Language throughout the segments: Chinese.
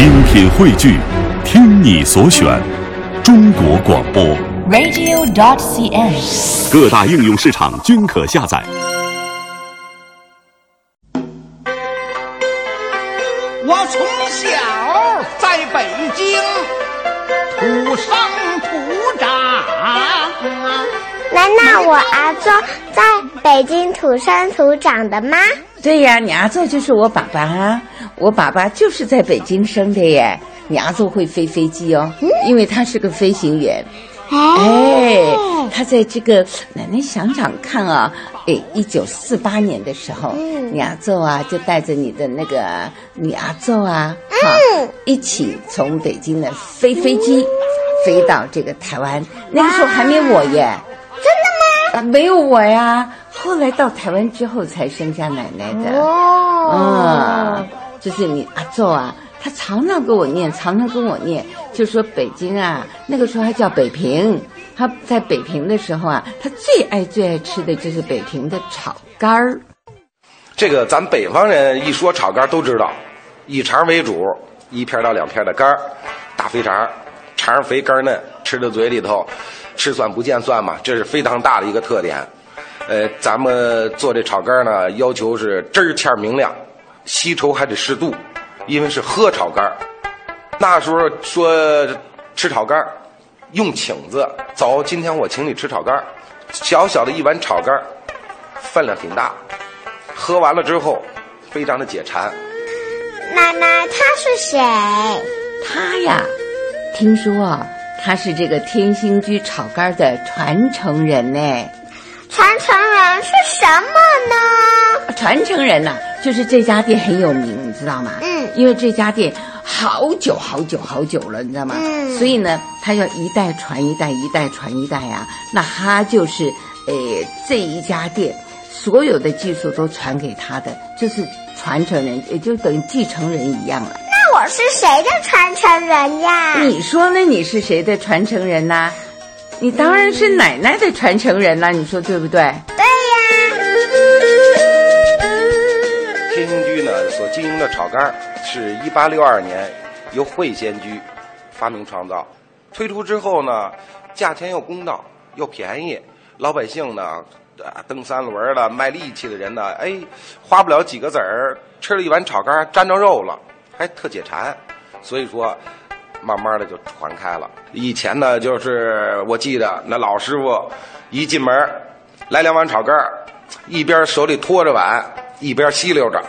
精品汇聚，听你所选，中国广播。radio.dot.cn，。各大应用市场均可下载。我从小在北京土生土长，难道我儿子在北京土生土长的吗？对呀，你阿祖就是我爸爸啊，我爸爸就是在北京生的耶。你阿祖会飞飞机哦，因为他是个飞行员。哎，他在这个奶奶想想看啊，哎，一九四八年的时候，嗯你阿祖啊就带着你的那个你阿祖啊，哈、一起从北京的飞飞机、飞到这个台湾，那个时候还没我耶。真的吗？啊，没有我呀，后来到台湾之后才生下奶奶的。哦嗯，就是你阿祖啊，他常常跟我念，常常跟我念，就说北京啊，那个时候还叫北平。他在北平的时候啊，他最爱最爱吃的就是北平的炒肝儿。这个咱北方人一说炒肝都知道，以肠为主，一片到两片的肝儿，大肥肠，肠肥肝嫩，吃到嘴里头，吃蒜不见蒜嘛，这是非常大的一个特点。呃，咱们做这炒肝呢，要求是汁儿欠明亮，稀稠还得适度，因为是喝炒肝。那时候说吃炒肝用请字，走，今天我请你吃炒肝小小的一碗炒肝分量挺大，喝完了之后，非常的解馋。奶奶，他是谁？他呀，听说啊，他是这个天兴居炒肝的传承人呢。传承什么呢？传承人呐、就是这家店很有名，你知道吗？嗯因为这家店好久好久好久了，你知道吗？嗯所以呢，他要一代传一代，一代传一代啊。那他就是，呃，这一家店所有的技术都传给他的，就是传承人，也就等于继承人一样了。那我是谁的传承人呀？你说呢？你是谁的传承人呐、你当然是奶奶的传承人啦，你说对不对？天兴居呢所经营的炒肝儿是一八六二年由会仙居发明创造，推出之后呢，价钱又公道又便宜，老百姓呢，蹬三轮的卖力气的人呢，哎，花不了几个子儿，吃了一碗炒肝儿沾着肉了，还特解馋，所以说。慢慢的就传开了。以前呢，就是我记得那老师傅一进门，来两碗炒肝儿，一边手里托着碗，一边吸溜着，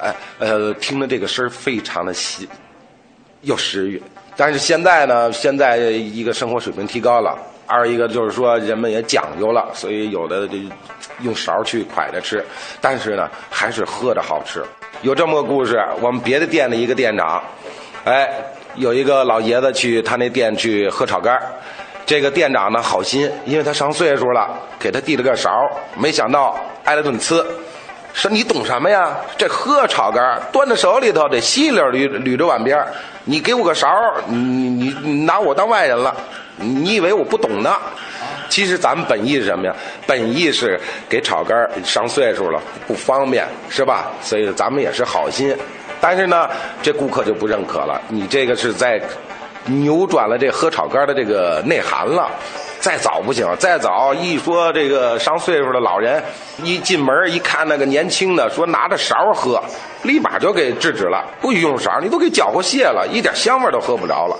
哎呃，听着这个声非常的吸，有食欲。但是现在呢，现在一个生活水平提高了，二一个就是说人们也讲究了，所以有的就用勺去蒯着吃，但是呢，还是喝着好吃。有这么个故事，我们别的店的一个店长，哎，有一个老爷子去他那店去喝炒肝儿这个店长呢好心，因为他上岁数了，给他递了个勺，没想到挨了顿呲。说你懂什么呀？这喝炒肝儿端在手里头，得稀溜捋捋着碗边儿你给我个勺儿，你你你拿我当外人了？你以为我不懂呢？其实咱们本意是什么呀？本意是给炒肝儿上岁数了不方便，是吧？所以咱们也是好心，但是呢，这顾客就不认可了。你这个是在扭转了这喝炒肝的这个内涵了。再早不行，再早一说这个上岁数的老人，一进门一看那个年轻的，说拿着勺喝，立马就给制止了，不许用勺，你都给搅和泄了，一点香味都喝不着了。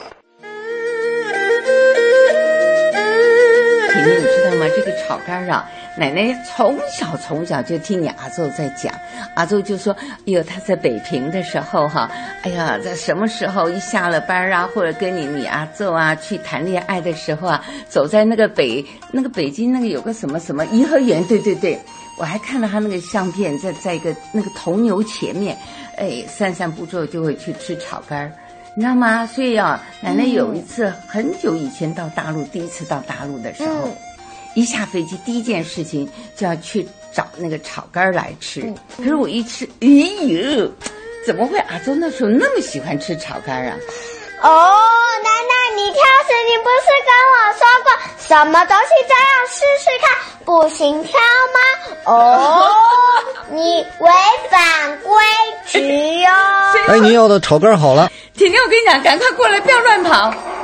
婷婷，你知道吗？这个炒肝啊，奶奶从小从小就听你阿祖在讲，阿祖就说，哎呦，他在北平的时候哈，哎呀，在什么时候一下了班啊，或者跟你你阿祖啊去谈恋爱的时候啊，走在那个北那个北京那个有个什么什么颐和园，对对对，我还看到他那个相片，在在一个那个铜牛前面，哎，散散步之后就会去吃炒肝儿。你知道吗？所以啊，奶奶有一次很久以前到大陆，第一次到大陆的时候，一下飞机第一件事情就要去找那个炒肝儿来吃。可是我一吃，哎呦，怎么会阿周那时候那么喜欢吃炒肝儿啊？哦，奶奶，你挑食，你不是跟我说过什么东西都要试试看，不行挑吗？哦，你违反规矩哟！哎，你要的炒肝好了。婷婷，我跟你讲，赶快过来，不要乱跑，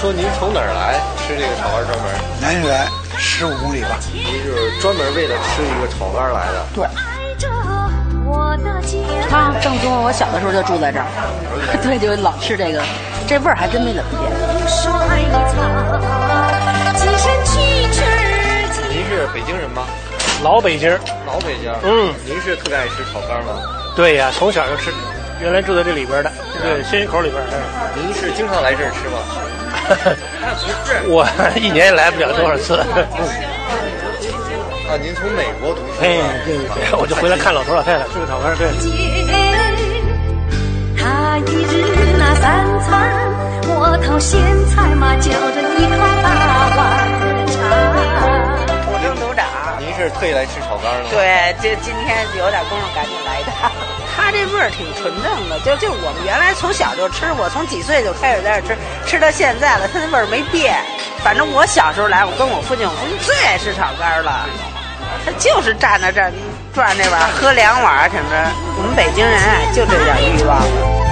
说您从哪儿来吃这个炒肝专门？南远十五公里吧。您就是专门为了吃一个炒肝来的？对。爱着我的家。他正宗，我小的时候就住在这儿，对，就老吃这个，这味儿还真没怎么变。您是北京人吗？老北京，老北京。嗯，您是特别爱吃炒肝吗？对呀，从小就吃，原来住在这里边的，对，鲜鱼口里边。您是经常来这儿吃吗？那不是，我一年也来不了多少次。啊，您从美国读书？哎，对对对，我就回来看老头老太太吃个炒肝，对。他一日那三餐，我掏咸菜嘛，就着一口大碗茶。我郑组长，您是特意来吃炒肝的？对，就今天有点功夫，赶紧来的。它这味儿挺纯正的，就就我们原来从小就吃，我从几岁就开始在这吃，吃到现在了，它那味儿没变。反正我小时候来，我跟我父亲，我父亲最爱吃炒肝了。他就是站在这儿转那碗，喝两碗什么。我们北京人啊，就这点欲望。